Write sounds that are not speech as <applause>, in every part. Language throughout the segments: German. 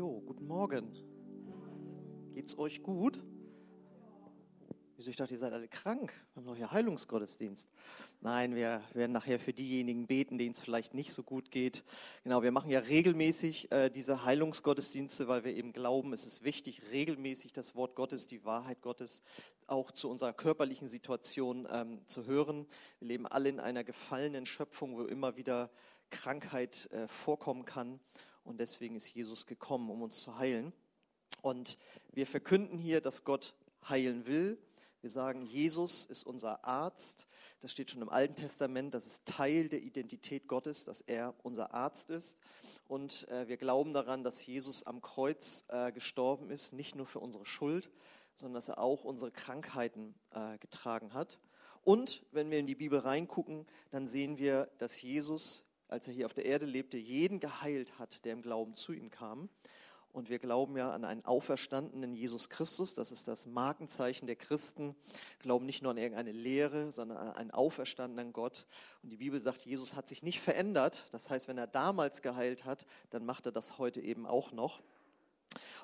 Jo, guten Morgen. Geht's euch gut? Wieso ich dachte, ihr seid alle krank? Wir haben noch hier Heilungsgottesdienst. Nein, wir werden nachher für diejenigen beten, denen es vielleicht nicht so gut geht. Genau, wir machen ja regelmäßig äh, diese Heilungsgottesdienste, weil wir eben glauben, es ist wichtig, regelmäßig das Wort Gottes, die Wahrheit Gottes auch zu unserer körperlichen Situation ähm, zu hören. Wir leben alle in einer gefallenen Schöpfung, wo immer wieder Krankheit äh, vorkommen kann. Und deswegen ist Jesus gekommen, um uns zu heilen. Und wir verkünden hier, dass Gott heilen will wir sagen, Jesus ist unser Arzt. Das steht schon im Alten Testament. Das ist Teil der Identität Gottes, dass er unser Arzt ist. Und äh, wir glauben daran, dass Jesus am Kreuz äh, gestorben ist, nicht nur für unsere Schuld, sondern dass er auch unsere Krankheiten äh, getragen hat. Und wenn wir in die Bibel reingucken, dann sehen wir, dass Jesus, als er hier auf der Erde lebte, jeden geheilt hat, der im Glauben zu ihm kam. Und wir glauben ja an einen auferstandenen Jesus Christus. Das ist das Markenzeichen der Christen. Wir glauben nicht nur an irgendeine Lehre, sondern an einen auferstandenen Gott. Und die Bibel sagt, Jesus hat sich nicht verändert. Das heißt, wenn er damals geheilt hat, dann macht er das heute eben auch noch.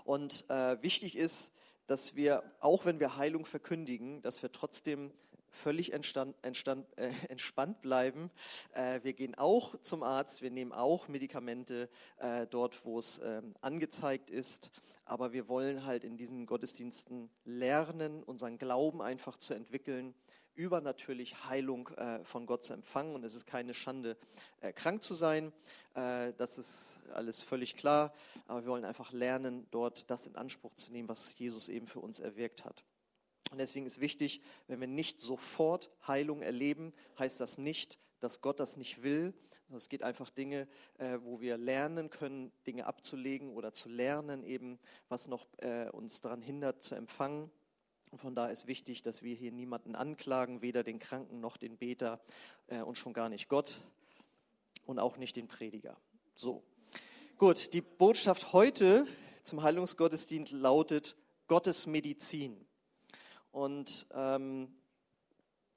Und äh, wichtig ist, dass wir, auch wenn wir Heilung verkündigen, dass wir trotzdem völlig entstand, entstand, äh, <laughs> entspannt bleiben. Äh, wir gehen auch zum Arzt, wir nehmen auch Medikamente äh, dort, wo es ähm, angezeigt ist. Aber wir wollen halt in diesen Gottesdiensten lernen, unseren Glauben einfach zu entwickeln, übernatürlich Heilung äh, von Gott zu empfangen. Und es ist keine Schande, äh, krank zu sein. Äh, das ist alles völlig klar. Aber wir wollen einfach lernen, dort das in Anspruch zu nehmen, was Jesus eben für uns erwirkt hat. Und deswegen ist wichtig, wenn wir nicht sofort Heilung erleben, heißt das nicht, dass Gott das nicht will. Es geht einfach Dinge, äh, wo wir lernen können, Dinge abzulegen oder zu lernen, eben was noch äh, uns daran hindert zu empfangen. Und von daher ist wichtig, dass wir hier niemanden anklagen, weder den Kranken noch den Beter äh, und schon gar nicht Gott und auch nicht den Prediger. So, gut, die Botschaft heute zum Heilungsgottesdienst lautet Gottes Medizin. Und ähm,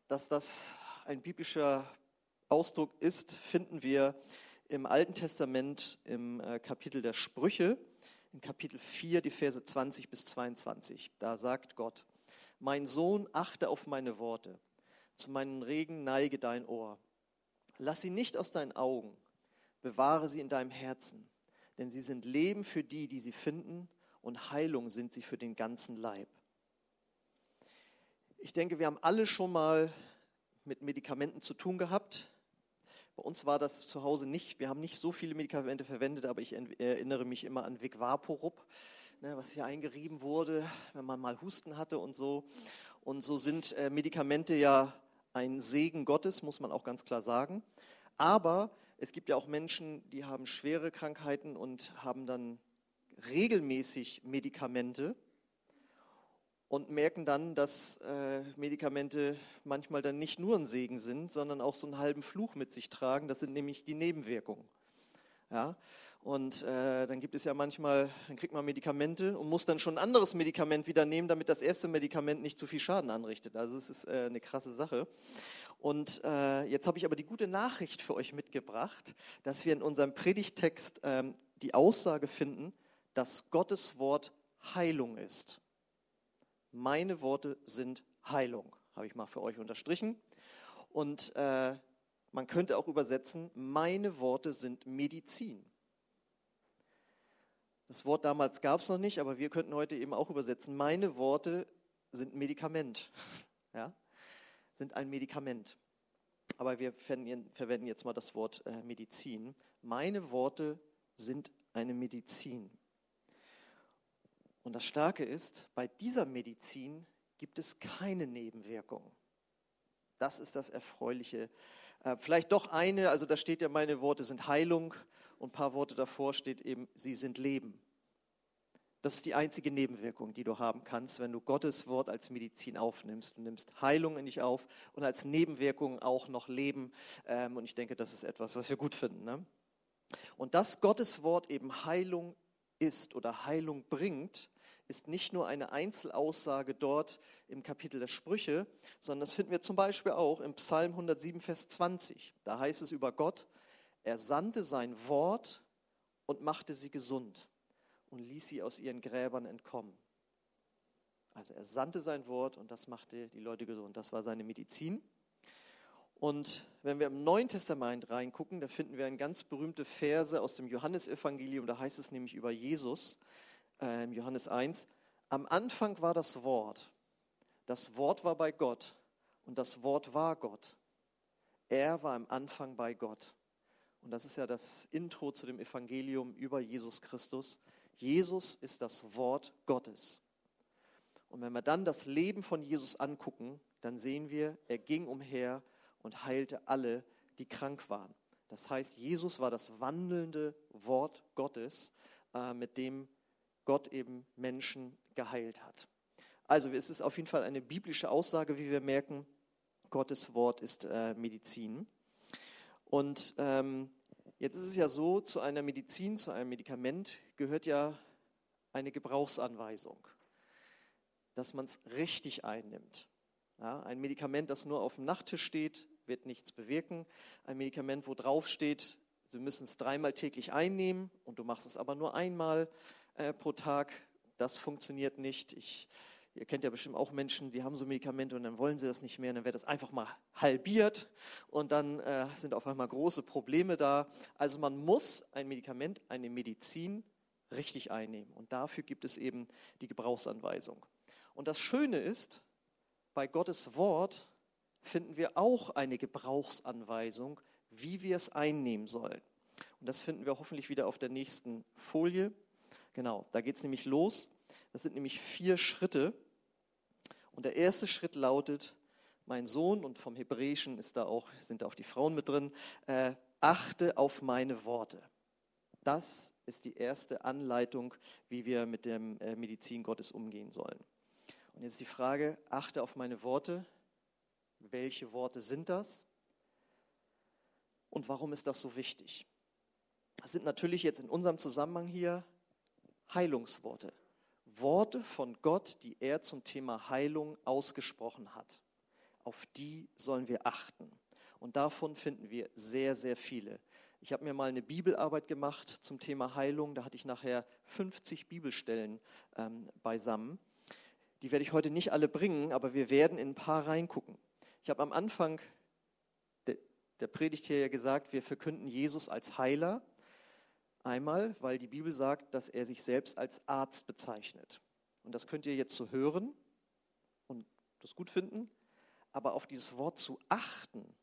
dass das ein biblischer Ausdruck ist, finden wir im Alten Testament im äh, Kapitel der Sprüche, in Kapitel 4, die Verse 20 bis 22. Da sagt Gott, mein Sohn, achte auf meine Worte, zu meinen Regen neige dein Ohr. Lass sie nicht aus deinen Augen, bewahre sie in deinem Herzen, denn sie sind Leben für die, die sie finden, und Heilung sind sie für den ganzen Leib. Ich denke, wir haben alle schon mal mit Medikamenten zu tun gehabt. Bei uns war das zu Hause nicht. Wir haben nicht so viele Medikamente verwendet, aber ich erinnere mich immer an Vicvaporub, ne, was hier eingerieben wurde, wenn man mal Husten hatte und so. Und so sind äh, Medikamente ja ein Segen Gottes, muss man auch ganz klar sagen. Aber es gibt ja auch Menschen, die haben schwere Krankheiten und haben dann regelmäßig Medikamente und merken dann, dass äh, Medikamente manchmal dann nicht nur ein Segen sind, sondern auch so einen halben Fluch mit sich tragen. Das sind nämlich die Nebenwirkungen. Ja? Und äh, dann gibt es ja manchmal, dann kriegt man Medikamente und muss dann schon ein anderes Medikament wieder nehmen, damit das erste Medikament nicht zu viel Schaden anrichtet. Also es ist äh, eine krasse Sache. Und äh, jetzt habe ich aber die gute Nachricht für euch mitgebracht, dass wir in unserem Predigtext ähm, die Aussage finden, dass Gottes Wort Heilung ist. Meine Worte sind Heilung, habe ich mal für euch unterstrichen. Und äh, man könnte auch übersetzen, meine Worte sind Medizin. Das Wort damals gab es noch nicht, aber wir könnten heute eben auch übersetzen, meine Worte sind Medikament. <laughs> Ja? Sind ein Medikament. Aber wir verwenden jetzt mal das Wort äh, Medizin. Meine Worte sind eine Medizin. Und das Starke ist, bei dieser Medizin gibt es keine Nebenwirkungen. Das ist das Erfreuliche. Äh, vielleicht doch eine, also da steht ja, meine Worte sind Heilung und ein paar Worte davor steht eben, sie sind Leben. Das ist die einzige Nebenwirkung, die du haben kannst, wenn du Gottes Wort als Medizin aufnimmst. Du nimmst Heilung in dich auf und als Nebenwirkung auch noch Leben. Ähm, und ich denke, das ist etwas, was wir gut finden. Ne? Und dass Gottes Wort eben Heilung ist oder Heilung bringt, ist nicht nur eine Einzelaussage dort im Kapitel der Sprüche, sondern das finden wir zum Beispiel auch im Psalm 107, Vers 20. Da heißt es über Gott, er sandte sein Wort und machte sie gesund und ließ sie aus ihren Gräbern entkommen. Also er sandte sein Wort und das machte die Leute gesund. Das war seine Medizin. Und wenn wir im Neuen Testament reingucken, da finden wir eine ganz berühmte Verse aus dem Johannesevangelium. Da heißt es nämlich über Jesus, äh, Johannes 1, am Anfang war das Wort. Das Wort war bei Gott und das Wort war Gott. Er war am Anfang bei Gott. Und das ist ja das Intro zu dem Evangelium über Jesus Christus. Jesus ist das Wort Gottes. Und wenn wir dann das Leben von Jesus angucken, dann sehen wir, er ging umher und heilte alle, die krank waren. Das heißt, Jesus war das wandelnde Wort Gottes, äh, mit dem Gott eben Menschen geheilt hat. Also es ist auf jeden Fall eine biblische Aussage, wie wir merken, Gottes Wort ist äh, Medizin. Und ähm, jetzt ist es ja so, zu einer Medizin, zu einem Medikament gehört ja eine Gebrauchsanweisung, dass man es richtig einnimmt. Ja, ein Medikament, das nur auf dem Nachttisch steht, wird nichts bewirken. Ein Medikament, wo drauf steht, Sie müssen es dreimal täglich einnehmen und du machst es aber nur einmal äh, pro Tag, das funktioniert nicht. Ich Ihr kennt ja bestimmt auch Menschen, die haben so Medikamente und dann wollen sie das nicht mehr, dann wird das einfach mal halbiert und dann äh, sind auf einmal große Probleme da. Also man muss ein Medikament, eine Medizin richtig einnehmen und dafür gibt es eben die Gebrauchsanweisung. Und das Schöne ist, bei Gottes Wort finden wir auch eine Gebrauchsanweisung, wie wir es einnehmen sollen. Und das finden wir hoffentlich wieder auf der nächsten Folie. Genau, da geht es nämlich los. Das sind nämlich vier Schritte, und der erste Schritt lautet, mein Sohn, und vom Hebräischen ist da auch, sind da auch die Frauen mit drin, äh, achte auf meine Worte. Das ist die erste Anleitung, wie wir mit der äh, Medizin Gottes umgehen sollen. Und jetzt die Frage, achte auf meine Worte. Welche Worte sind das? Und warum ist das so wichtig? Das sind natürlich jetzt in unserem Zusammenhang hier Heilungsworte. Worte von Gott, die er zum Thema Heilung ausgesprochen hat. Auf die sollen wir achten. Und davon finden wir sehr, sehr viele. Ich habe mir mal eine Bibelarbeit gemacht zum Thema Heilung. Da hatte ich nachher 50 Bibelstellen ähm, beisammen. Die werde ich heute nicht alle bringen, aber wir werden in ein paar reingucken. Ich habe am Anfang der, Predigt hier ja gesagt, wir verkünden Jesus als Heiler. Einmal, weil die Bibel sagt, dass er sich selbst als Arzt bezeichnet. Und das könnt ihr jetzt so hören und das gut finden. Aber auf dieses Wort zu achten,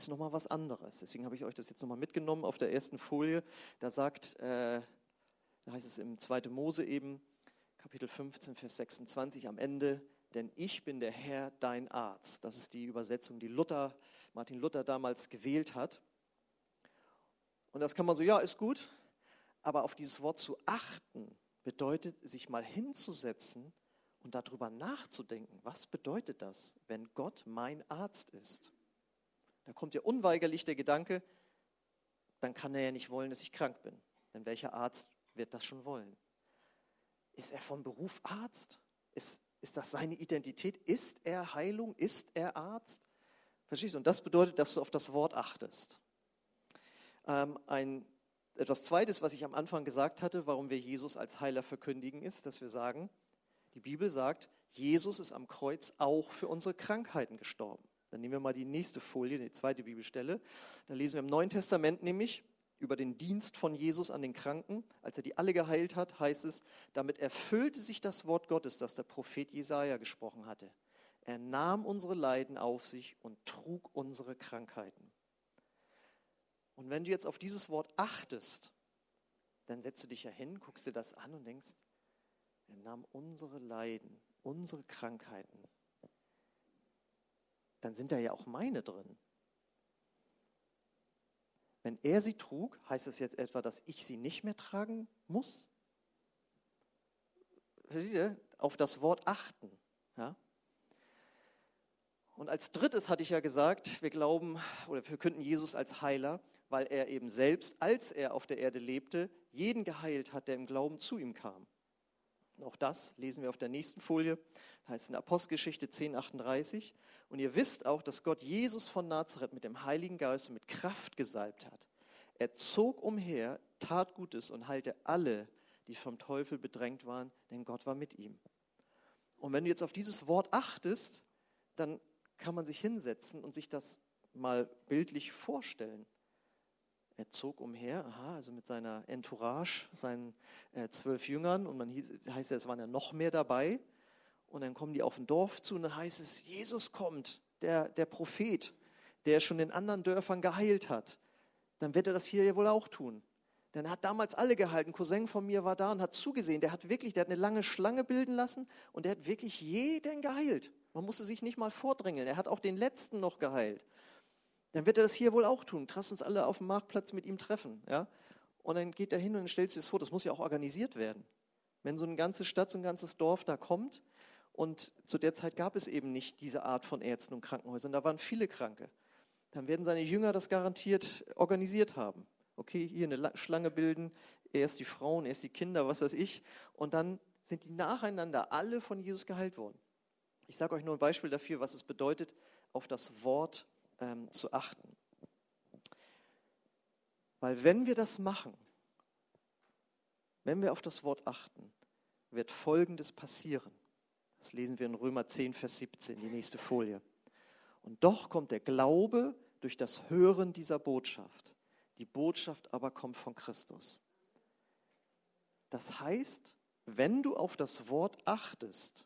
ist nochmal was anderes. Deswegen habe ich euch das jetzt nochmal mitgenommen auf der ersten Folie. Da sagt, äh, da heißt es im 2. Mose eben, Kapitel 15, Vers 26 am Ende, denn ich bin der Herr, dein Arzt. Das ist die Übersetzung, die Luther, Martin Luther damals gewählt hat. Und das kann man so, ja, ist gut. Aber auf dieses Wort zu achten bedeutet, sich mal hinzusetzen und darüber nachzudenken. Was bedeutet das, wenn Gott mein Arzt ist? Da kommt ja unweigerlich der Gedanke, dann kann er ja nicht wollen, dass ich krank bin. Denn welcher Arzt wird das schon wollen? Ist er von Beruf Arzt? Ist, ist das seine Identität? Ist er Heilung? Ist er Arzt? Verstehst du? Und das bedeutet, dass du auf das Wort achtest. Ähm, ein, etwas Zweites, was ich am Anfang gesagt hatte, warum wir Jesus als Heiler verkündigen, ist, dass wir sagen, die Bibel sagt, Jesus ist am Kreuz auch für unsere Krankheiten gestorben. Dann nehmen wir mal die nächste Folie, die zweite Bibelstelle. Da lesen wir im Neuen Testament nämlich über den Dienst von Jesus an den Kranken. Als er die alle geheilt hat, heißt es, damit erfüllte sich das Wort Gottes, das der Prophet Jesaja gesprochen hatte. Er nahm unsere Leiden auf sich und trug unsere Krankheiten. Und wenn du jetzt auf dieses Wort achtest, dann setzt du dich ja hin, guckst dir das an und denkst, er nahm unsere Leiden, unsere Krankheiten. Dann sind da ja auch meine drin. Wenn er sie trug, heißt es jetzt etwa, dass ich sie nicht mehr tragen muss? Auf das Wort achten. Ja? Und als drittes hatte ich ja gesagt, wir glauben oder wir könnten Jesus als Heiler weil er eben selbst, als er auf der Erde lebte, jeden geheilt hat, der im Glauben zu ihm kam. Und auch das lesen wir auf der nächsten Folie, das heißt in Apostelgeschichte 10,38. Und ihr wisst auch, dass Gott Jesus von Nazareth mit dem Heiligen Geist und mit Kraft gesalbt hat. Er zog umher tat Gutes und heilte alle, die vom Teufel bedrängt waren, denn Gott war mit ihm. Und wenn du jetzt auf dieses Wort achtest, dann kann man sich hinsetzen und sich das mal bildlich vorstellen. Er zog umher, aha, also mit seiner Entourage, seinen äh, zwölf Jüngern, und man hieß, heißt es waren ja noch mehr dabei. Und dann kommen die auf ein Dorf zu und dann heißt es, Jesus kommt, der, der Prophet, der schon in anderen Dörfern geheilt hat. Dann wird er das hier ja wohl auch tun. Denn er hat damals alle gehalten. Ein Cousin von mir war da und hat zugesehen. Der hat wirklich, der hat eine lange Schlange bilden lassen und der hat wirklich jeden geheilt. Man musste sich nicht mal vordrängeln. Er hat auch den letzten noch geheilt dann wird er das hier wohl auch tun. Lass uns alle auf dem Marktplatz mit ihm treffen. Ja? Und dann geht er hin und stellt sich das vor. Das muss ja auch organisiert werden. Wenn so eine ganze Stadt, so ein ganzes Dorf da kommt und zu der Zeit gab es eben nicht diese Art von Ärzten und Krankenhäusern, da waren viele Kranke, dann werden seine Jünger das garantiert organisiert haben. Okay, hier eine Schlange bilden, erst die Frauen, erst die Kinder, was weiß ich, und dann sind die nacheinander alle von Jesus geheilt worden. Ich sage euch nur ein Beispiel dafür, was es bedeutet, auf das Wort ähm, zu achten. Weil wenn wir das machen, wenn wir auf das Wort achten, wird Folgendes passieren. Das lesen wir in Römer 10, Vers 17, die nächste Folie. Und doch kommt der Glaube durch das Hören dieser Botschaft. Die Botschaft aber kommt von Christus. Das heißt, wenn du auf das Wort achtest,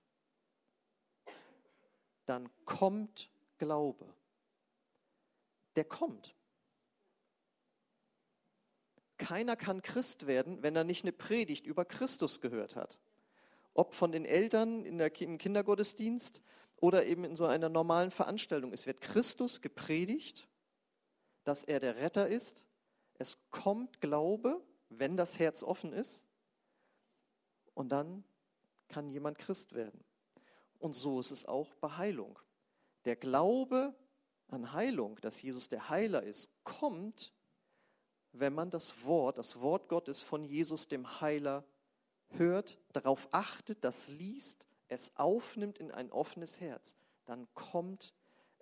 dann kommt Glaube der kommt. Keiner kann Christ werden, wenn er nicht eine Predigt über Christus gehört hat. Ob von den Eltern in der, im Kindergottesdienst oder eben in so einer normalen Veranstaltung. Es wird Christus gepredigt, dass er der Retter ist. Es kommt Glaube, wenn das Herz offen ist. Und dann kann jemand Christ werden. Und so ist es auch bei Heilung. Der Glaube an Heilung, dass Jesus der Heiler ist, kommt, wenn man das Wort, das Wort Gottes von Jesus, dem Heiler, hört, darauf achtet, das liest, es aufnimmt in ein offenes Herz. Dann kommt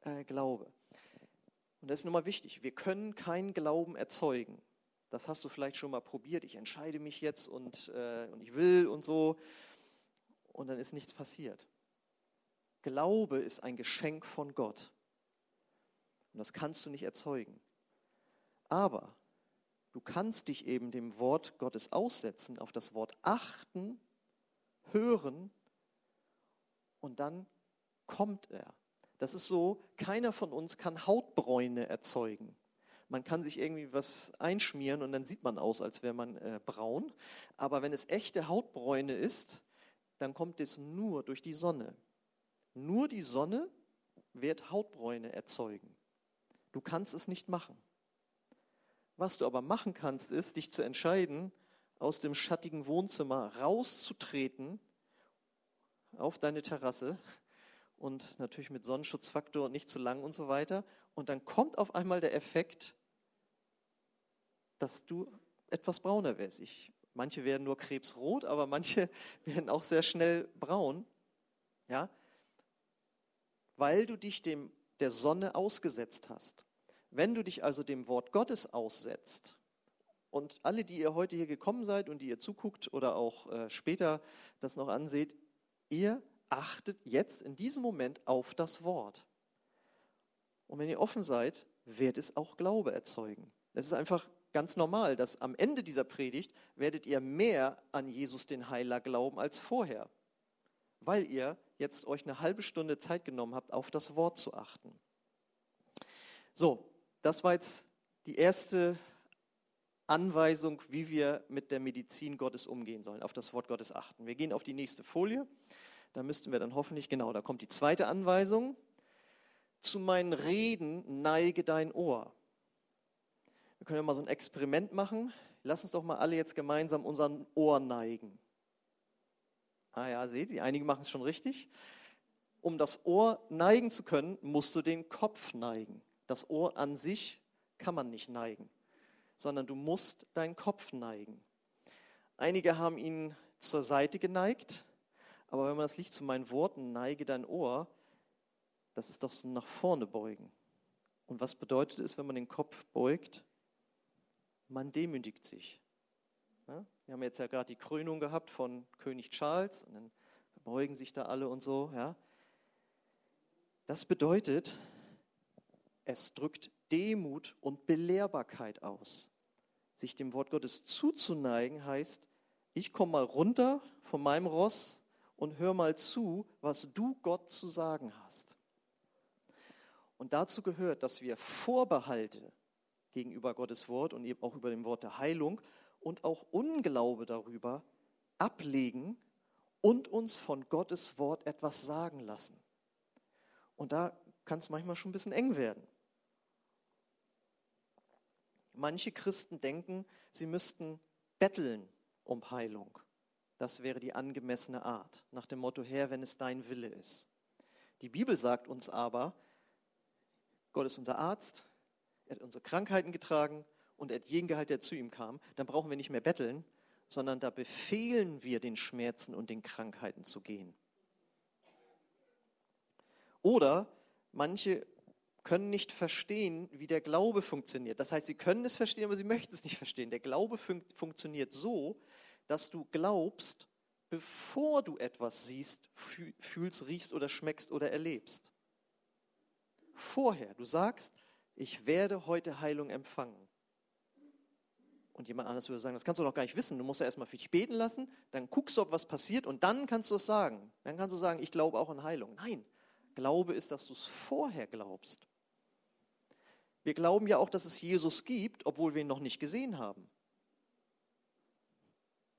äh, Glaube. Und das ist nochmal wichtig. Wir können keinen Glauben erzeugen. Das hast du vielleicht schon mal probiert. Ich entscheide mich jetzt und, äh, und ich will und so. Und dann ist nichts passiert. Glaube ist ein Geschenk von Gott. Und das kannst du nicht erzeugen. Aber du kannst dich eben dem Wort Gottes aussetzen, auf das Wort achten, hören und dann kommt er. Das ist so, keiner von uns kann Hautbräune erzeugen. Man kann sich irgendwie was einschmieren und dann sieht man aus, als wäre man äh, braun. Aber wenn es echte Hautbräune ist, dann kommt es nur durch die Sonne. Nur die Sonne wird Hautbräune erzeugen. Du kannst es nicht machen. Was du aber machen kannst, ist, dich zu entscheiden, aus dem schattigen Wohnzimmer rauszutreten auf deine Terrasse und natürlich mit Sonnenschutzfaktor und nicht zu lang und so weiter. Und dann kommt auf einmal der Effekt, dass du etwas brauner wirst. Ich, manche werden nur krebsrot, aber manche <laughs> werden auch sehr schnell braun. Ja? Weil du dich dem der Sonne ausgesetzt hast. Wenn du dich also dem Wort Gottes aussetzt, und alle, die ihr heute hier gekommen seid und die ihr zuguckt oder auch äh, später das noch anseht, ihr achtet jetzt in diesem Moment auf das Wort. Und wenn ihr offen seid, wird es auch Glaube erzeugen. Es ist einfach ganz normal, dass am Ende dieser Predigt werdet ihr mehr an Jesus den Heiler glauben als vorher, weil ihr jetzt euch eine halbe Stunde Zeit genommen habt, auf das Wort zu achten. So, das war jetzt die erste Anweisung, wie wir mit der Medizin Gottes umgehen sollen, auf das Wort Gottes achten. Wir gehen auf die nächste Folie. Da müssten wir dann hoffentlich, genau, da kommt die zweite Anweisung. Zu meinen Reden neige dein Ohr. Wir können ja mal so ein Experiment machen. Lass uns doch mal alle jetzt gemeinsam unseren Ohr neigen. Ah ja, seht ihr, einige machen es schon richtig. Um das Ohr neigen zu können, musst du den Kopf neigen. Das Ohr an sich kann man nicht neigen, sondern du musst deinen Kopf neigen. Einige haben ihn zur Seite geneigt, aber wenn man das Licht zu meinen Worten, neige dein Ohr, das ist doch so nach vorne beugen. Und was bedeutet es, wenn man den Kopf beugt? Man demütigt sich. Ja? Wir haben jetzt ja gerade die Krönung gehabt von König Charles und dann beugen sich da alle und so. Ja? Das bedeutet, es drückt Demut und Belehrbarkeit aus. Sich dem Wort Gottes zuzuneigen heißt, ich komme mal runter von meinem Ross und hör mal zu, was du Gott zu sagen hast. Und dazu gehört, dass wir Vorbehalte gegenüber Gottes Wort und eben auch über dem Wort der Heilung und auch Unglaube darüber ablegen und uns von Gottes Wort etwas sagen lassen. Und da kann es manchmal schon ein bisschen eng werden. Manche Christen denken, sie müssten betteln um Heilung. Das wäre die angemessene Art, nach dem Motto, Herr, wenn es dein Wille ist. Die Bibel sagt uns aber, Gott ist unser Arzt, er hat unsere Krankheiten getragen und er hat jeden geheilt, der zu ihm kam. Dann brauchen wir nicht mehr betteln, sondern da befehlen wir den Schmerzen und den Krankheiten zu gehen. Oder manche können nicht verstehen, wie der Glaube funktioniert. Das heißt, sie können es verstehen, aber sie möchten es nicht verstehen. Der Glaube fun funktioniert so, dass du glaubst, bevor du etwas siehst, fühlst, riechst oder schmeckst oder erlebst. Vorher, du sagst, ich werde heute Heilung empfangen. Und jemand anderes würde sagen, das kannst du doch gar nicht wissen. Du musst ja erstmal für dich beten lassen, dann guckst du, ob was passiert und dann kannst du es sagen. Dann kannst du sagen, ich glaube auch an Heilung. Nein, Glaube ist, dass du es vorher glaubst. Wir glauben ja auch, dass es Jesus gibt, obwohl wir ihn noch nicht gesehen haben.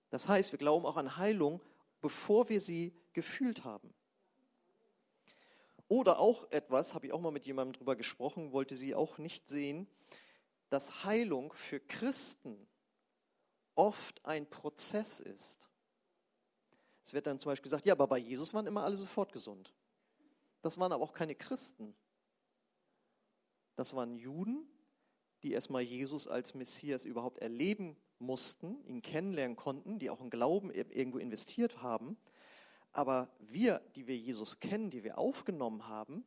Das heißt, wir glauben auch an Heilung, bevor wir sie gefühlt haben. Oder auch etwas, habe ich auch mal mit jemandem drüber gesprochen, wollte sie auch nicht sehen, dass Heilung für Christen oft ein Prozess ist. Es wird dann zum Beispiel gesagt, ja, aber bei Jesus waren immer alle sofort gesund. Das waren aber auch keine Christen. Das waren Juden, die erstmal Jesus als Messias überhaupt erleben mussten, ihn kennenlernen konnten, die auch in Glauben irgendwo investiert haben. Aber wir, die wir Jesus kennen, die wir aufgenommen haben,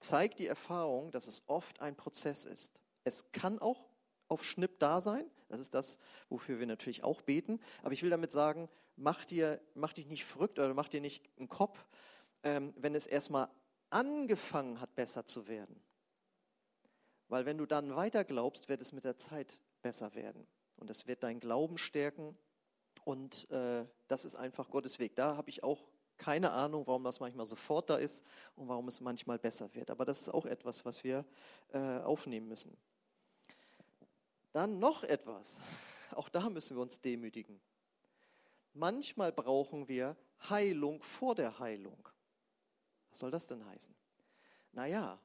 zeigt die Erfahrung, dass es oft ein Prozess ist. Es kann auch auf Schnipp da sein. Das ist das, wofür wir natürlich auch beten. Aber ich will damit sagen, mach, dir, mach dich nicht verrückt oder mach dir nicht einen Kopf, ähm, wenn es erstmal angefangen hat, besser zu werden. Weil wenn du dann weiter glaubst, wird es mit der Zeit besser werden. Und es wird deinen Glauben stärken. Und äh, das ist einfach Gottes Weg. Da habe ich auch keine Ahnung, warum das manchmal sofort da ist und warum es manchmal besser wird. Aber das ist auch etwas, was wir äh, aufnehmen müssen. Dann noch etwas. Auch da müssen wir uns demütigen. Manchmal brauchen wir Heilung vor der Heilung. Was soll das denn heißen? Naja,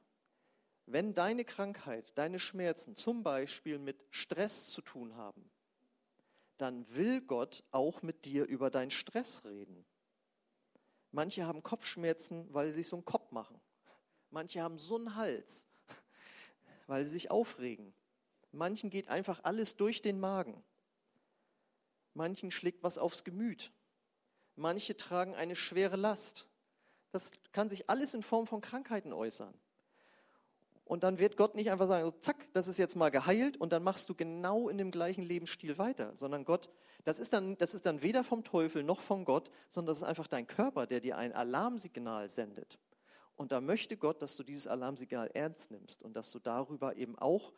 wenn deine Krankheit, deine Schmerzen zum Beispiel mit Stress zu tun haben, dann will Gott auch mit dir über deinen Stress reden. Manche haben Kopfschmerzen, weil sie sich so einen Kopf machen. Manche haben so einen Hals, <laughs> weil sie sich aufregen. Manchen geht einfach alles durch den Magen. Manchen schlägt was aufs Gemüt. Manche tragen eine schwere Last. Das kann sich alles in Form von Krankheiten äußern. Und dann wird Gott nicht einfach sagen, so, zack, das ist jetzt mal geheilt und dann machst du genau in dem gleichen Lebensstil weiter, sondern Gott, das ist dann, das ist dann weder vom Teufel noch von Gott, sondern das ist einfach dein Körper, der dir ein Alarmsignal sendet. Und da möchte Gott, dass du dieses Alarmsignal ernst nimmst und dass du darüber eben auch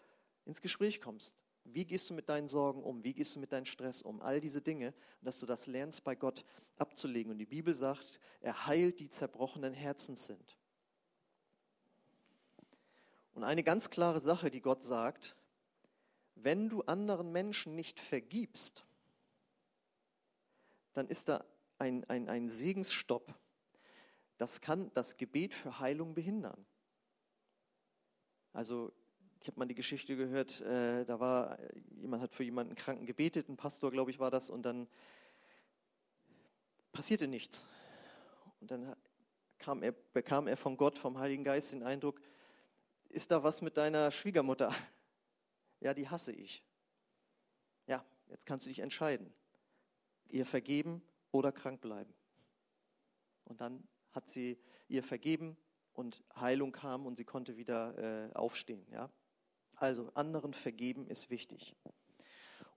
ins Gespräch kommst. Wie gehst du mit deinen Sorgen um? Wie gehst du mit deinem Stress um? All diese Dinge, dass du das lernst, bei Gott abzulegen. Und die Bibel sagt, er heilt die zerbrochenen Herzens sind. Und eine ganz klare Sache, die Gott sagt, wenn du anderen Menschen nicht vergibst, dann ist da ein, ein, ein Segensstopp. Das kann das Gebet für Heilung behindern. Also ich habe mal die Geschichte gehört, äh, da war, jemand hat für jemanden Kranken gebetet, ein Pastor, glaube ich, war das, und dann passierte nichts. Und dann er, bekam er von Gott, vom Heiligen Geist den Eindruck, ist da was mit deiner Schwiegermutter? <laughs> Ja, die hasse ich. Ja, jetzt kannst du dich entscheiden. Ihr vergeben oder krank bleiben. Und dann hat sie ihr vergeben und Heilung kam und sie konnte wieder äh, aufstehen. Ja? Also anderen vergeben ist wichtig.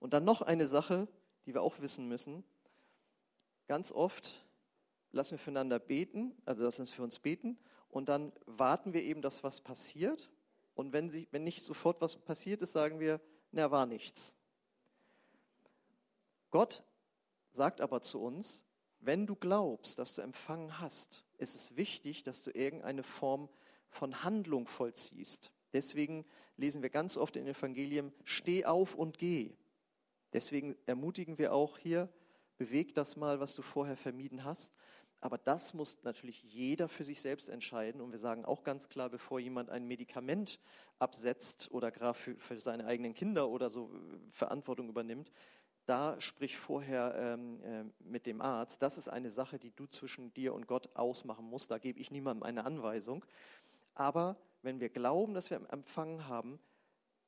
Und dann noch eine Sache, die wir auch wissen müssen. Ganz oft lassen wir füreinander beten, also lassen wir für uns beten und dann warten wir eben, dass was passiert. Und wenn, sie, wenn nicht sofort was passiert ist, sagen wir, na, war nichts. Gott sagt aber zu uns, wenn du glaubst, dass du empfangen hast, ist es wichtig, dass du irgendeine Form von Handlung vollziehst. Deswegen lesen wir ganz oft in Evangelien, steh auf und geh. Deswegen ermutigen wir auch hier, beweg das mal, was du vorher vermieden hast. Aber das muss natürlich jeder für sich selbst entscheiden. Und wir sagen auch ganz klar, bevor jemand ein Medikament absetzt oder gerade für, für seine eigenen Kinder oder so Verantwortung übernimmt, da sprich vorher ähm, äh, mit dem Arzt. Das ist eine Sache, die du zwischen dir und Gott ausmachen musst. Da gebe ich niemandem eine Anweisung. Aber wenn wir glauben, dass wir empfangen haben,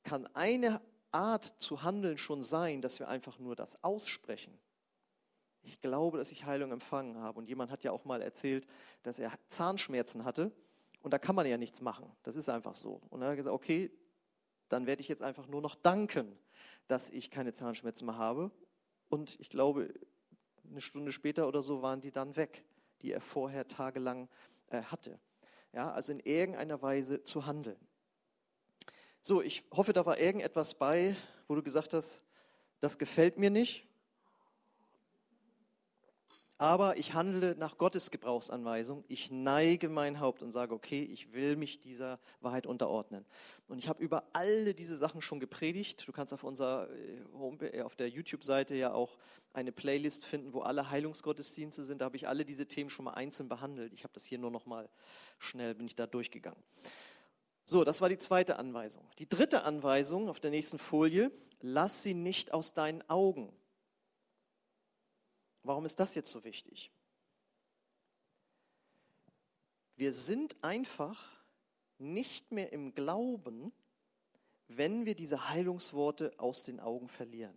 kann eine Art zu handeln schon sein, dass wir einfach nur das aussprechen. Ich glaube, dass ich Heilung empfangen habe. Und jemand hat ja auch mal erzählt, dass er Zahnschmerzen hatte. Und da kann man ja nichts machen. Das ist einfach so. Und dann hat er gesagt, okay, dann werde ich jetzt einfach nur noch danken, dass ich keine Zahnschmerzen mehr habe. Und ich glaube, eine Stunde später oder so waren die dann weg, die er vorher tagelang äh, hatte. Ja, also in irgendeiner Weise zu handeln. So, ich hoffe, da war irgendetwas bei, wo du gesagt hast, das gefällt mir nicht aber ich handle nach Gottes Gebrauchsanweisung. Ich neige mein Haupt und sage, okay, ich will mich dieser Wahrheit unterordnen. Und ich habe über alle diese Sachen schon gepredigt. Du kannst auf unserer äh, äh, auf der YouTube-Seite ja auch eine Playlist finden, wo alle Heilungsgottesdienste sind. Da habe ich alle diese Themen schon mal einzeln behandelt. Ich habe das hier nur noch mal schnell bin ich da durchgegangen. So, das war die zweite Anweisung. Die dritte Anweisung auf der nächsten Folie: Lass sie nicht aus deinen Augen. Warum ist das jetzt so wichtig? Wir sind einfach nicht mehr im Glauben, wenn wir diese Heilungsworte aus den Augen verlieren.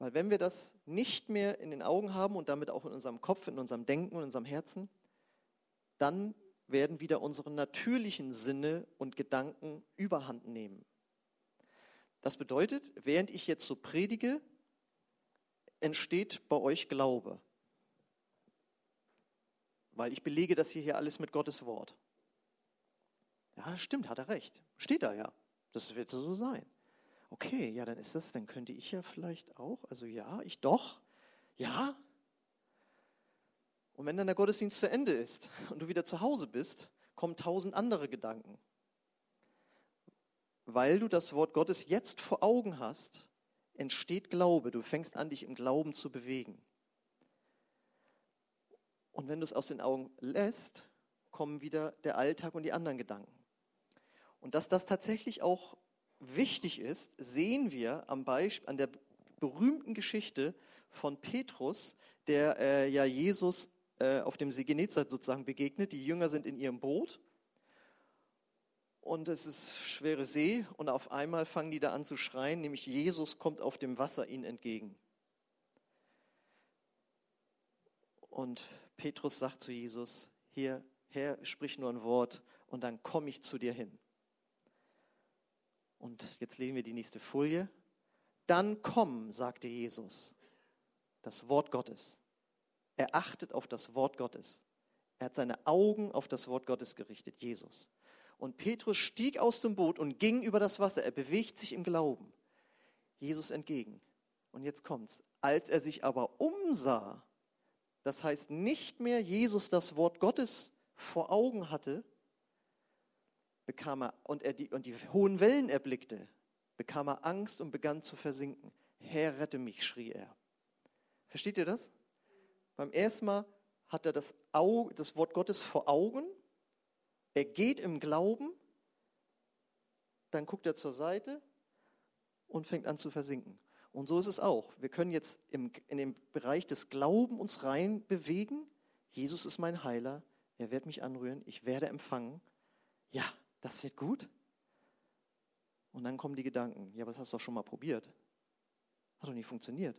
Weil wenn wir das nicht mehr in den Augen haben und damit auch in unserem Kopf, in unserem Denken und in unserem Herzen, dann werden wieder unsere natürlichen Sinne und Gedanken überhand nehmen. Das bedeutet, während ich jetzt so predige, entsteht bei euch Glaube? Weil ich belege das hier, alles mit Gottes Wort. Ja, das stimmt, hat er recht. Steht da ja. Das wird so sein. Okay, ja, dann ist das, dann könnte ich ja vielleicht auch, also ja, ich doch, ja. Und wenn dann der Gottesdienst zu Ende ist <laughs> und du wieder zu Hause bist, kommen tausend andere Gedanken. Weil du das Wort Gottes jetzt vor Augen hast entsteht Glaube. Du fängst an, dich im Glauben zu bewegen. Und wenn du es aus den Augen lässt, kommen wieder der Alltag und die anderen Gedanken. Und dass das tatsächlich auch wichtig ist, sehen wir am Beispiel, an der berühmten Geschichte von Petrus, der äh, ja Jesus äh, auf dem See Genezareth sozusagen begegnet. Die Jünger sind in ihrem Boot und es ist schwere See und auf einmal fangen die da an zu schreien, nämlich Jesus kommt auf dem Wasser ihnen entgegen. Und Petrus sagt zu Jesus, hier, Herr, sprich nur ein Wort und dann komme ich zu dir hin. Und jetzt lesen wir die nächste Folie. Dann komm, sagte Jesus, das Wort Gottes. Er achtet auf das Wort Gottes. Er hat seine Augen auf das Wort Gottes gerichtet, Jesus. Und Petrus stieg aus dem Boot und ging über das Wasser. Er bewegt sich im Glauben Jesus entgegen. Und jetzt kommt's. Als er sich aber umsah, das heißt nicht mehr Jesus das Wort Gottes vor Augen hatte, bekam er und er die, und die hohen Wellen erblickte, bekam er Angst und begann zu versinken. Herr, rette mich, schrie er. Versteht ihr das? Beim ersten Mal hat er das, Auge, das Wort Gottes vor Augen er geht im Glauben, dann guckt er zur Seite und fängt an zu versinken. Und so ist es auch. Wir können jetzt im, in dem Bereich des Glaubens uns rein bewegen. Jesus ist mein Heiler. Er wird mich anrühren. Ich werde empfangen. Ja, das wird gut. Und dann kommen die Gedanken. Ja, aber das hast du doch schon mal probiert. Hat doch nicht funktioniert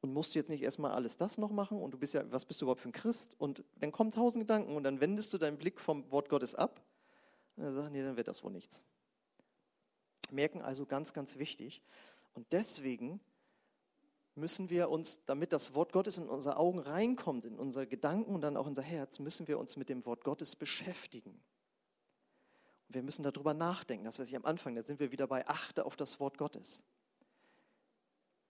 und musst du jetzt nicht erstmal alles das noch machen und du bist ja, was bist du überhaupt für ein Christ? Und dann kommen tausend Gedanken und dann wendest du deinen Blick vom Wort Gottes ab und dann sagst, nee, dann wird das wohl nichts. Merken also ganz, ganz wichtig. Und deswegen müssen wir uns, damit das Wort Gottes in unsere Augen reinkommt, in unsere Gedanken und dann auch unser Herz, müssen wir uns mit dem Wort Gottes beschäftigen. Und wir müssen darüber nachdenken. Das, was ich am Anfang, da sind wir wieder bei Achte auf das Wort Gottes.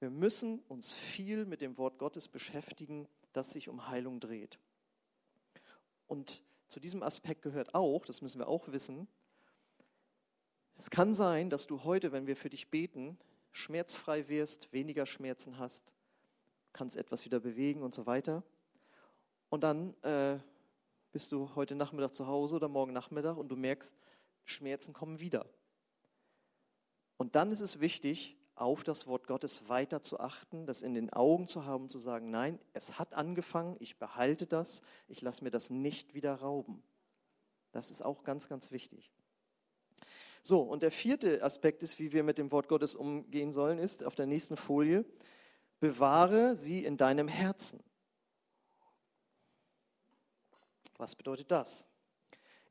Wir müssen uns viel mit dem Wort Gottes beschäftigen, das sich um Heilung dreht. Und zu diesem Aspekt gehört auch, das müssen wir auch wissen, es kann sein, dass du heute, wenn wir für dich beten, schmerzfrei wirst, weniger Schmerzen hast, kannst etwas wieder bewegen und so weiter. Und dann äh, bist du heute Nachmittag zu Hause oder morgen Nachmittag und du merkst, Schmerzen kommen wieder. Und dann ist es wichtig, auf das Wort Gottes weiter zu achten, das in den Augen zu haben, zu sagen, nein, es hat angefangen, ich behalte das, ich lasse mir das nicht wieder rauben. Das ist auch ganz, ganz wichtig. So, und der vierte Aspekt ist, wie wir mit dem Wort Gottes umgehen sollen, ist auf der nächsten Folie, bewahre sie in deinem Herzen. Was bedeutet das?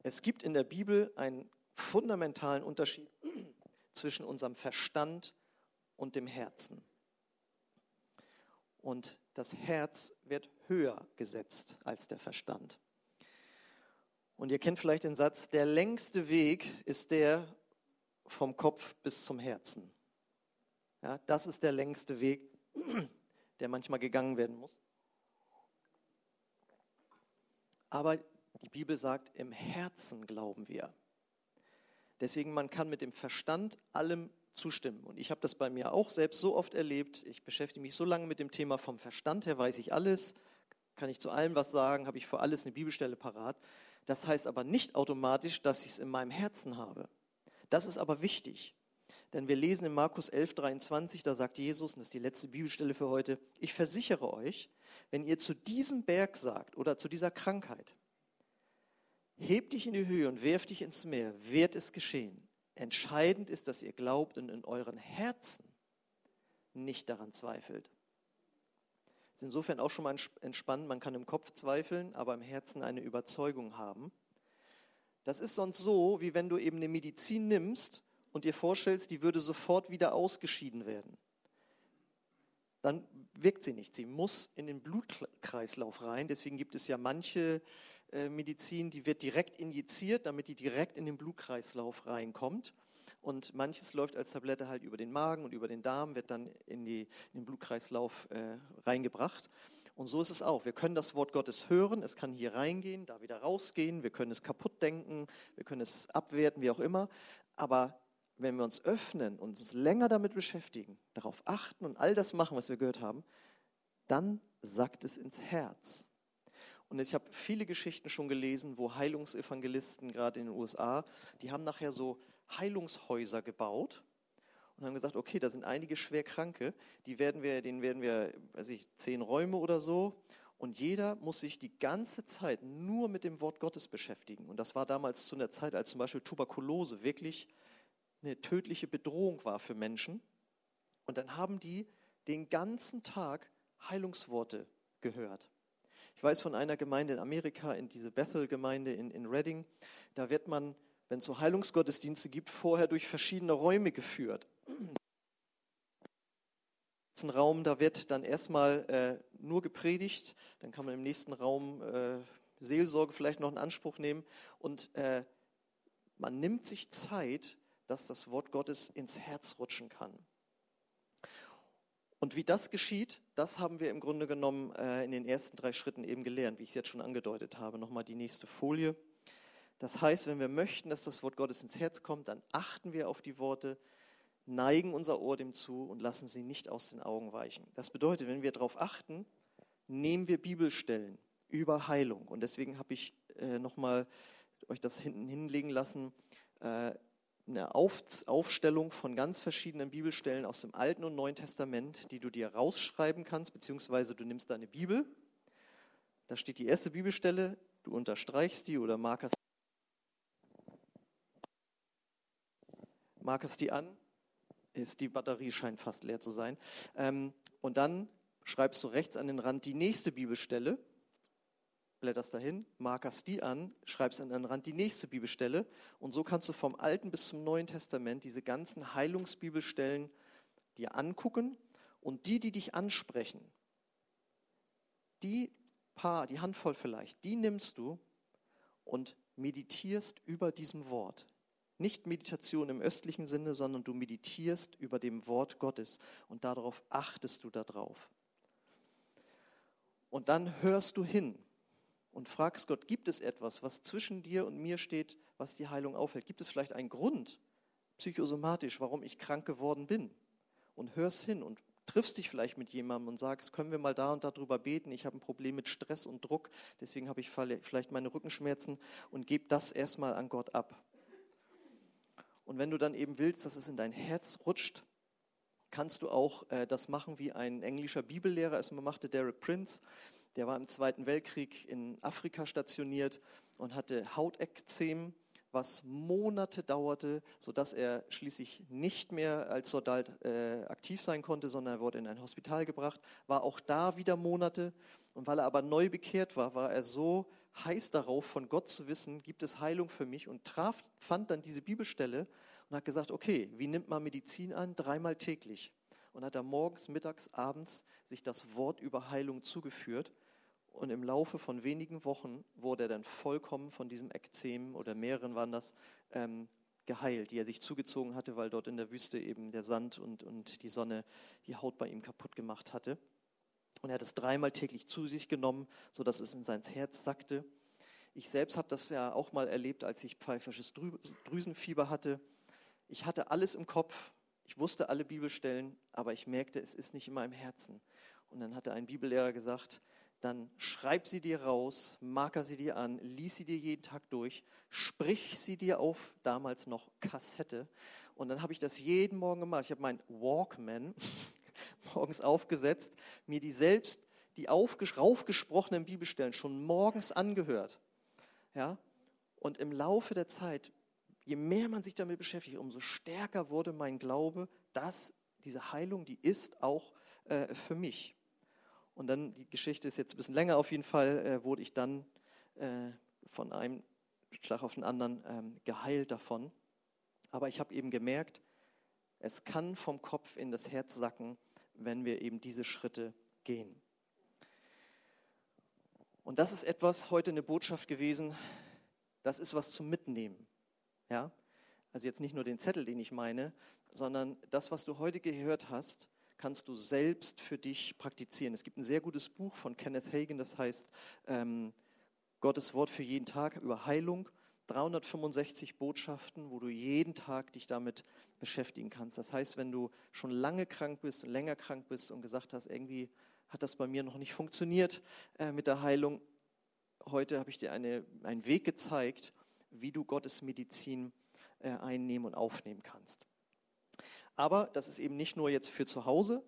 Es gibt in der Bibel einen fundamentalen Unterschied <clears throat> zwischen unserem Verstand und dem Herzen. Und das Herz wird höher gesetzt als der Verstand. Und ihr kennt vielleicht den Satz, der längste Weg ist der vom Kopf bis zum Herzen. Ja, das ist der längste Weg, der manchmal gegangen werden muss. Aber die Bibel sagt, im Herzen glauben wir. Deswegen, man kann mit dem Verstand allem zustimmen. Und ich habe das bei mir auch selbst so oft erlebt. Ich beschäftige mich so lange mit dem Thema vom Verstand her, weiß ich alles, kann ich zu allem was sagen, habe ich für alles eine Bibelstelle parat. Das heißt aber nicht automatisch, dass ich es in meinem Herzen habe. Das ist aber wichtig. Denn wir lesen in Markus 11, 23, da sagt Jesus, und das ist die letzte Bibelstelle für heute, ich versichere euch, wenn ihr zu diesem Berg sagt oder zu dieser Krankheit, heb dich in die Höhe und werf dich ins Meer, wird es geschehen. Entscheidend ist, dass ihr glaubt und in euren Herzen nicht daran zweifelt. Ist insofern auch schon mal entspannt, man kann im Kopf zweifeln, aber im Herzen eine Überzeugung haben. Das ist sonst so, wie wenn du eben eine Medizin nimmst und dir vorstellst, die würde sofort wieder ausgeschieden werden. Dann wirkt sie nicht. Sie muss in den Blutkreislauf rein. Deswegen gibt es ja manche Medizin, die wird direkt injiziert, damit die direkt in den Blutkreislauf reinkommt. Und manches läuft als Tablette halt über den Magen und über den Darm, wird dann in, die, in den Blutkreislauf äh, reingebracht. Und so ist es auch. Wir können das Wort Gottes hören, es kann hier reingehen, da wieder rausgehen, wir können es kaputt denken, wir können es abwerten, wie auch immer. Aber wenn wir uns öffnen und uns länger damit beschäftigen, darauf achten und all das machen, was wir gehört haben, dann sackt es ins Herz. Und ich habe viele Geschichten schon gelesen, wo Heilungsevangelisten, gerade in den USA, die haben nachher so Heilungshäuser gebaut und haben gesagt, okay, da sind einige schwer Kranke, die werden wir, denen werden wir, weiß ich, zehn Räume oder so. Und jeder muss sich die ganze Zeit nur mit dem Wort Gottes beschäftigen. Und das war damals zu einer Zeit, als zum Beispiel Tuberkulose wirklich eine tödliche Bedrohung war für Menschen. Und dann haben die den ganzen Tag Heilungsworte gehört. Ich weiß von einer Gemeinde in Amerika, in diese Bethel-Gemeinde in, in Reading, da wird man, wenn es so Heilungsgottesdienste gibt, vorher durch verschiedene Räume geführt. Ein Raum, da wird dann erstmal äh, nur gepredigt, dann kann man im nächsten Raum äh, Seelsorge vielleicht noch in Anspruch nehmen und äh, man nimmt sich Zeit, dass das Wort Gottes ins Herz rutschen kann. Und wie das geschieht, das haben wir im Grunde genommen äh, in den ersten drei Schritten eben gelernt, wie ich es jetzt schon angedeutet habe. Nochmal die nächste Folie. Das heißt, wenn wir möchten, dass das Wort Gottes ins Herz kommt, dann achten wir auf die Worte, neigen unser Ohr dem zu und lassen sie nicht aus den Augen weichen. Das bedeutet, wenn wir darauf achten, nehmen wir Bibelstellen über Heilung. Und deswegen habe ich äh, nochmal euch das hinten hinlegen lassen. Äh, eine Auf Aufstellung von ganz verschiedenen Bibelstellen aus dem Alten und Neuen Testament, die du dir rausschreiben kannst, beziehungsweise du nimmst deine Bibel. Da steht die erste Bibelstelle, du unterstreichst die oder markerst, markerst die an. Ist, die Batterie scheint fast leer zu sein. Ähm, und dann schreibst du rechts an den Rand die nächste Bibelstelle blätterst dahin, markerst die an, schreibst an den Rand die nächste Bibelstelle und so kannst du vom Alten bis zum Neuen Testament diese ganzen Heilungsbibelstellen dir angucken und die, die dich ansprechen, die paar, die Handvoll vielleicht, die nimmst du und meditierst über diesem Wort. Nicht Meditation im östlichen Sinne, sondern du meditierst über dem Wort Gottes und darauf achtest du darauf. Und dann hörst du hin und fragst Gott, gibt es etwas, was zwischen dir und mir steht, was die Heilung aufhält? Gibt es vielleicht einen Grund, psychosomatisch, warum ich krank geworden bin? Und hörst hin und triffst dich vielleicht mit jemandem und sagst, können wir mal da und darüber beten? Ich habe ein Problem mit Stress und Druck, deswegen habe ich vielleicht meine Rückenschmerzen und gebe das erstmal an Gott ab. Und wenn du dann eben willst, dass es in dein Herz rutscht, kannst du auch äh, das machen, wie ein englischer Bibellehrer es machte, Derek Prince. Der war im Zweiten Weltkrieg in Afrika stationiert und hatte Hautekzem, was Monate dauerte, sodass er schließlich nicht mehr als Soldat äh, aktiv sein konnte, sondern er wurde in ein Hospital gebracht, war auch da wieder Monate. Und weil er aber neu bekehrt war, war er so heiß darauf, von Gott zu wissen, gibt es Heilung für mich und traf, fand dann diese Bibelstelle und hat gesagt, okay, wie nimmt man Medizin an? Dreimal täglich. Und hat er morgens, mittags, abends sich das Wort über Heilung zugeführt. Und im Laufe von wenigen Wochen wurde er dann vollkommen von diesem Ekzem oder mehreren waren das ähm, geheilt, die er sich zugezogen hatte, weil dort in der Wüste eben der Sand und, und die Sonne die Haut bei ihm kaputt gemacht hatte. Und er hat es dreimal täglich zu sich genommen, sodass es in sein Herz sackte. Ich selbst habe das ja auch mal erlebt, als ich pfeifisches Drüsenfieber hatte. Ich hatte alles im Kopf, ich wusste alle Bibelstellen, aber ich merkte, es ist nicht in meinem Herzen. Und dann hatte ein Bibellehrer gesagt, dann schreib sie dir raus, marker sie dir an, lies sie dir jeden Tag durch, sprich sie dir auf, damals noch Kassette. Und dann habe ich das jeden Morgen gemacht. Ich habe meinen Walkman <laughs> morgens aufgesetzt, mir die selbst, die aufgesprochenen Bibelstellen schon morgens angehört. Ja? Und im Laufe der Zeit je mehr man sich damit beschäftigt, umso stärker wurde mein Glaube, dass diese Heilung, die ist auch äh, für mich. Und dann, die Geschichte ist jetzt ein bisschen länger auf jeden Fall, äh, wurde ich dann äh, von einem Schlag auf den anderen ähm, geheilt davon. Aber ich habe eben gemerkt, es kann vom Kopf in das Herz sacken, wenn wir eben diese Schritte gehen. Und das ist etwas, heute eine Botschaft gewesen, das ist was zum Mitnehmen. Ja? Also jetzt nicht nur den Zettel, den ich meine, sondern das, was du heute gehört hast, kannst du selbst für dich praktizieren. Es gibt ein sehr gutes Buch von Kenneth Hagen, das heißt ähm, Gottes Wort für jeden Tag über Heilung. 365 Botschaften, wo du jeden Tag dich damit beschäftigen kannst. Das heißt, wenn du schon lange krank bist länger krank bist und gesagt hast, irgendwie hat das bei mir noch nicht funktioniert äh, mit der Heilung, heute habe ich dir eine, einen Weg gezeigt, wie du Gottes Medizin äh, einnehmen und aufnehmen kannst. Aber das ist eben nicht nur jetzt für zu Hause,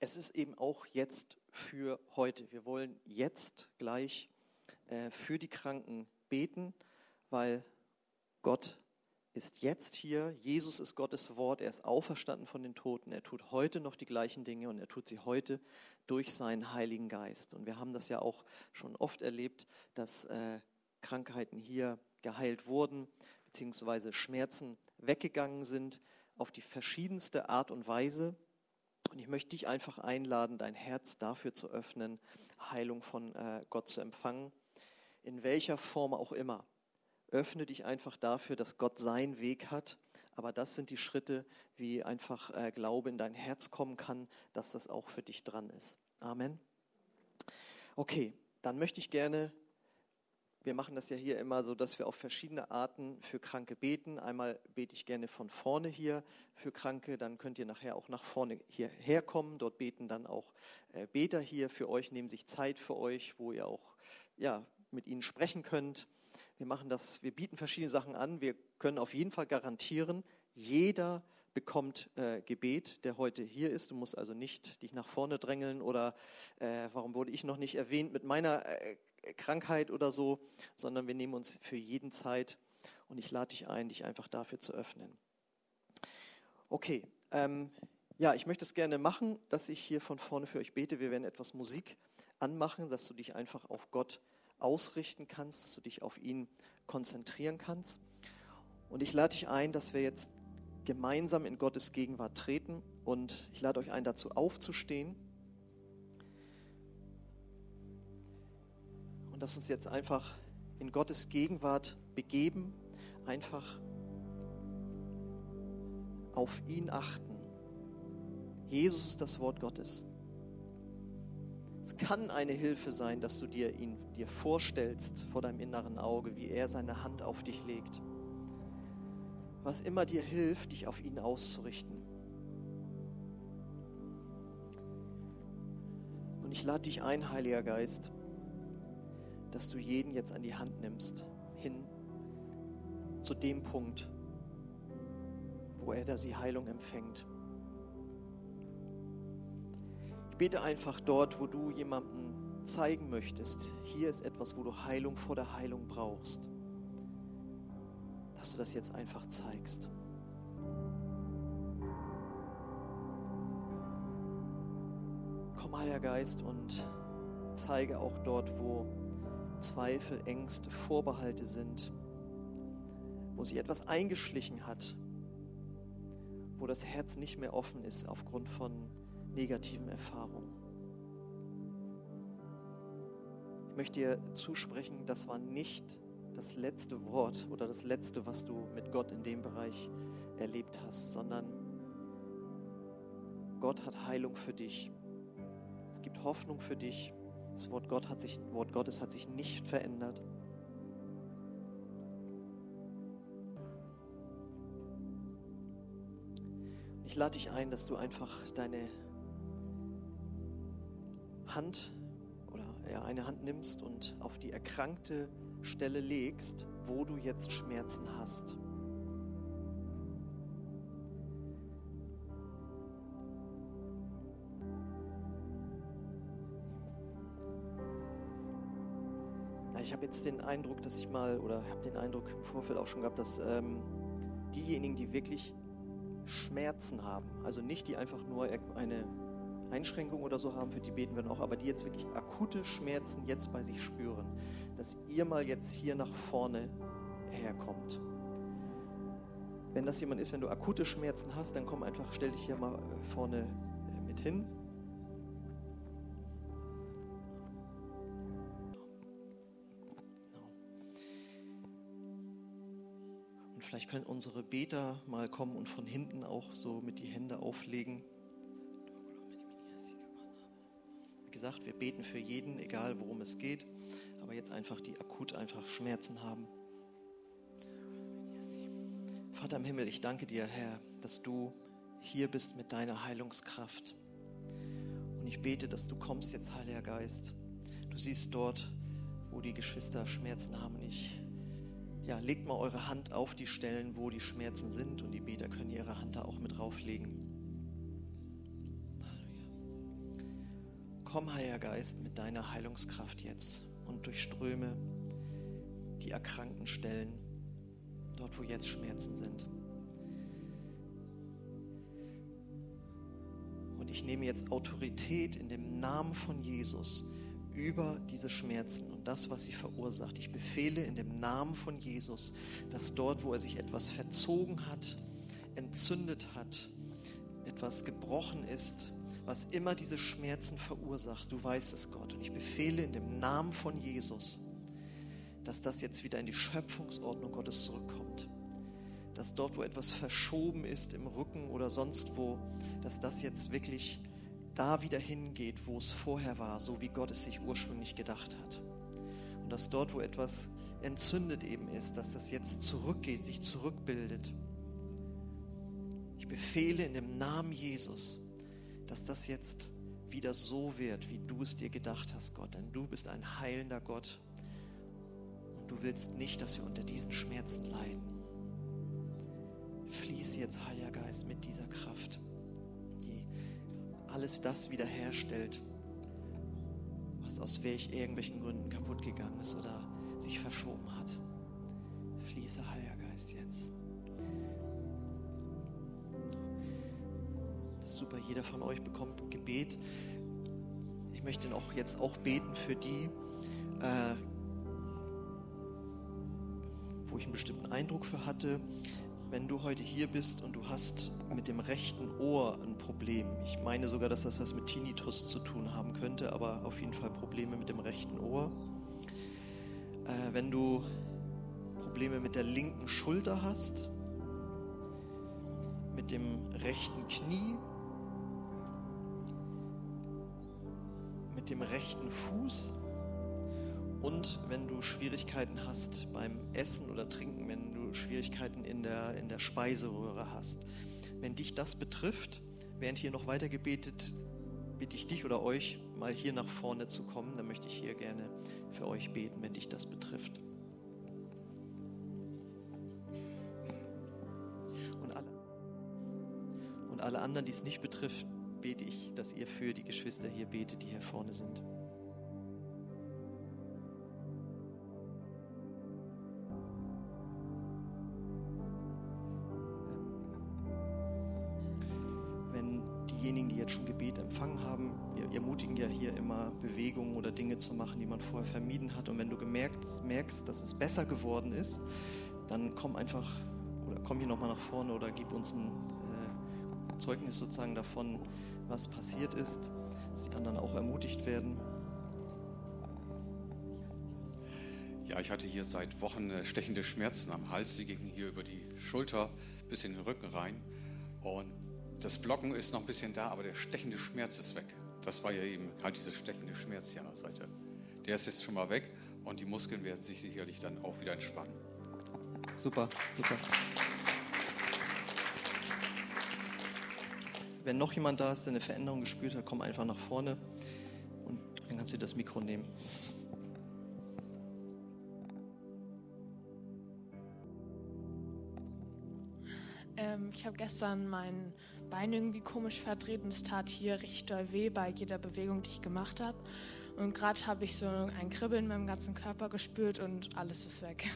es ist eben auch jetzt für heute. Wir wollen jetzt gleich äh, für die Kranken beten, weil Gott ist jetzt hier. Jesus ist Gottes Wort. Er ist auferstanden von den Toten. Er tut heute noch die gleichen Dinge und er tut sie heute durch seinen Heiligen Geist. Und wir haben das ja auch schon oft erlebt, dass äh, Krankheiten hier geheilt wurden, beziehungsweise Schmerzen weggegangen sind auf die verschiedenste Art und Weise. Und ich möchte dich einfach einladen, dein Herz dafür zu öffnen, Heilung von äh, Gott zu empfangen, in welcher Form auch immer. Öffne dich einfach dafür, dass Gott seinen Weg hat aber das sind die Schritte, wie einfach äh, Glaube in dein Herz kommen kann, dass das auch für dich dran ist. Amen. Okay, dann möchte ich gerne, wir machen das ja hier immer so, dass wir auf verschiedene Arten für Kranke beten. Einmal bete ich gerne von vorne hier für Kranke, dann könnt ihr nachher auch nach vorne hierher kommen. Dort beten dann auch äh, Beter hier für euch, nehmen sich Zeit für euch, wo ihr auch ja, mit ihnen sprechen könnt. Wir machen das, wir bieten verschiedene Sachen an. Wir können auf jeden Fall garantieren, jeder bekommt äh, Gebet, der heute hier ist. Du musst also nicht dich nach vorne drängeln oder äh, warum wurde ich noch nicht erwähnt mit meiner äh, Krankheit oder so, sondern wir nehmen uns für jeden Zeit und ich lade dich ein, dich einfach dafür zu öffnen. Okay, ähm, ja, ich möchte es gerne machen, dass ich hier von vorne für euch bete. Wir werden etwas Musik anmachen, dass du dich einfach auf Gott ausrichten kannst, dass du dich auf ihn konzentrieren kannst. Und ich lade dich ein, dass wir jetzt gemeinsam in Gottes Gegenwart treten und ich lade euch ein, dazu aufzustehen. Und lass uns jetzt einfach in Gottes Gegenwart begeben, einfach auf ihn achten. Jesus ist das Wort Gottes. Es kann eine Hilfe sein, dass du dir ihn dir vorstellst vor deinem inneren Auge, wie er seine Hand auf dich legt. Was immer dir hilft, dich auf ihn auszurichten. Und ich lade dich ein, Heiliger Geist, dass du jeden jetzt an die Hand nimmst, hin zu dem Punkt, wo er da die Heilung empfängt. Ich bete einfach dort, wo du jemandem zeigen möchtest, hier ist etwas, wo du Heilung vor der Heilung brauchst, dass du das jetzt einfach zeigst. Komm, Heiliger Geist, und zeige auch dort, wo Zweifel, Ängste, Vorbehalte sind, wo sich etwas eingeschlichen hat, wo das Herz nicht mehr offen ist aufgrund von negativen Erfahrungen. Ich möchte dir zusprechen, das war nicht das letzte Wort oder das letzte, was du mit Gott in dem Bereich erlebt hast, sondern Gott hat Heilung für dich. Es gibt Hoffnung für dich. Das Wort, Gott hat sich, Wort Gottes hat sich nicht verändert. Ich lade dich ein, dass du einfach deine Hand oder ja, eine Hand nimmst und auf die erkrankte Stelle legst, wo du jetzt Schmerzen hast. Jetzt den Eindruck, dass ich mal, oder habe den Eindruck im Vorfeld auch schon gehabt, dass ähm, diejenigen, die wirklich Schmerzen haben. Also nicht die einfach nur eine Einschränkung oder so haben, für die beten wir noch, aber die jetzt wirklich akute Schmerzen jetzt bei sich spüren, dass ihr mal jetzt hier nach vorne herkommt. Wenn das jemand ist, wenn du akute Schmerzen hast, dann komm einfach, stell dich hier mal vorne äh, mit hin. Vielleicht können unsere Beter mal kommen und von hinten auch so mit die Hände auflegen. Wie gesagt, wir beten für jeden, egal worum es geht, aber jetzt einfach die akut einfach Schmerzen haben. Vater im Himmel, ich danke dir, Herr, dass du hier bist mit deiner Heilungskraft. Und ich bete, dass du kommst jetzt, Heiliger Geist. Du siehst dort, wo die Geschwister Schmerzen haben. Ich ja, legt mal eure Hand auf die Stellen, wo die Schmerzen sind und die Beter können ihre Hand da auch mit drauflegen. Komm, Heiliger Geist, mit deiner Heilungskraft jetzt und durchströme die erkrankten Stellen, dort wo jetzt Schmerzen sind. Und ich nehme jetzt Autorität in dem Namen von Jesus über diese Schmerzen und das, was sie verursacht. Ich befehle in dem Namen von Jesus, dass dort, wo er sich etwas verzogen hat, entzündet hat, etwas gebrochen ist, was immer diese Schmerzen verursacht, du weißt es, Gott. Und ich befehle in dem Namen von Jesus, dass das jetzt wieder in die Schöpfungsordnung Gottes zurückkommt. Dass dort, wo etwas verschoben ist im Rücken oder sonst wo, dass das jetzt wirklich da wieder hingeht, wo es vorher war, so wie Gott es sich ursprünglich gedacht hat. Und dass dort, wo etwas entzündet eben ist, dass das jetzt zurückgeht, sich zurückbildet. Ich befehle in dem Namen Jesus, dass das jetzt wieder so wird, wie du es dir gedacht hast, Gott. Denn du bist ein heilender Gott. Und du willst nicht, dass wir unter diesen Schmerzen leiden. Fließ jetzt, Heiliger Geist, mit dieser Kraft alles das wiederherstellt, was aus welch irgendwelchen Gründen kaputt gegangen ist oder sich verschoben hat. Fließe, Heiliger Geist, jetzt. Das ist super, jeder von euch bekommt Gebet. Ich möchte auch jetzt auch beten für die, äh, wo ich einen bestimmten Eindruck für hatte. Wenn du heute hier bist und du hast mit dem rechten Ohr ein Problem, ich meine sogar, dass das was mit Tinnitus zu tun haben könnte, aber auf jeden Fall Probleme mit dem rechten Ohr. Äh, wenn du Probleme mit der linken Schulter hast, mit dem rechten Knie, mit dem rechten Fuß und wenn du Schwierigkeiten hast beim Essen oder Trinken, wenn du Schwierigkeiten in der, in der Speiseröhre hast. Wenn dich das betrifft, während hier noch weiter gebetet, bitte ich dich oder euch, mal hier nach vorne zu kommen. Dann möchte ich hier gerne für euch beten, wenn dich das betrifft. Und alle, und alle anderen, die es nicht betrifft, bete ich, dass ihr für die Geschwister hier betet, die hier vorne sind. Gebet empfangen haben. Wir ermutigen ja hier immer Bewegungen oder Dinge zu machen, die man vorher vermieden hat. Und wenn du gemerkt, merkst, dass es besser geworden ist, dann komm einfach oder komm hier nochmal nach vorne oder gib uns ein äh, Zeugnis sozusagen davon, was passiert ist, dass die anderen auch ermutigt werden. Ja, ich hatte hier seit Wochen äh, stechende Schmerzen am Hals. Sie gingen hier über die Schulter bis in den Rücken rein. Und das Blocken ist noch ein bisschen da, aber der stechende Schmerz ist weg. Das war ja eben halt dieser stechende Schmerz hier an der Seite. Der ist jetzt schon mal weg und die Muskeln werden sich sicherlich dann auch wieder entspannen. Super, super. Wenn noch jemand da ist, der eine Veränderung gespürt hat, komm einfach nach vorne und dann kannst du das Mikro nehmen. Habe gestern mein Bein irgendwie komisch verdreht und es tat hier richtig doll weh bei jeder Bewegung, die ich gemacht habe. Und gerade habe ich so ein Kribbeln in meinem ganzen Körper gespürt und alles ist weg.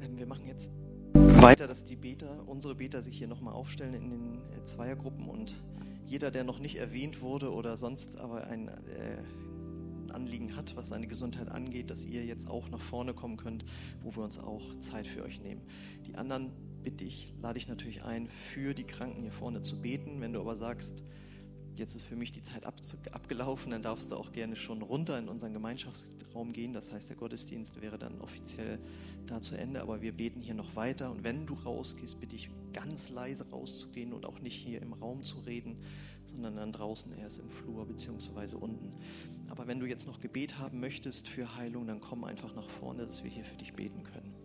Ähm, wir machen jetzt weiter, dass die Beter, unsere Beter sich hier nochmal aufstellen in den äh, Zweiergruppen und jeder, der noch nicht erwähnt wurde oder sonst aber ein äh, Anliegen hat, was seine Gesundheit angeht, dass ihr jetzt auch nach vorne kommen könnt, wo wir uns auch Zeit für euch nehmen. Die anderen bitte ich, lade ich natürlich ein, für die Kranken hier vorne zu beten. Wenn du aber sagst, jetzt ist für mich die Zeit ab, abgelaufen, dann darfst du auch gerne schon runter in unseren Gemeinschaftsraum gehen. Das heißt, der Gottesdienst wäre dann offiziell da zu Ende, aber wir beten hier noch weiter. Und wenn du rausgehst, bitte ich ganz leise rauszugehen und auch nicht hier im Raum zu reden, sondern dann draußen erst im Flur beziehungsweise unten. Aber wenn du jetzt noch Gebet haben möchtest für Heilung, dann komm einfach nach vorne, dass wir hier für dich beten können.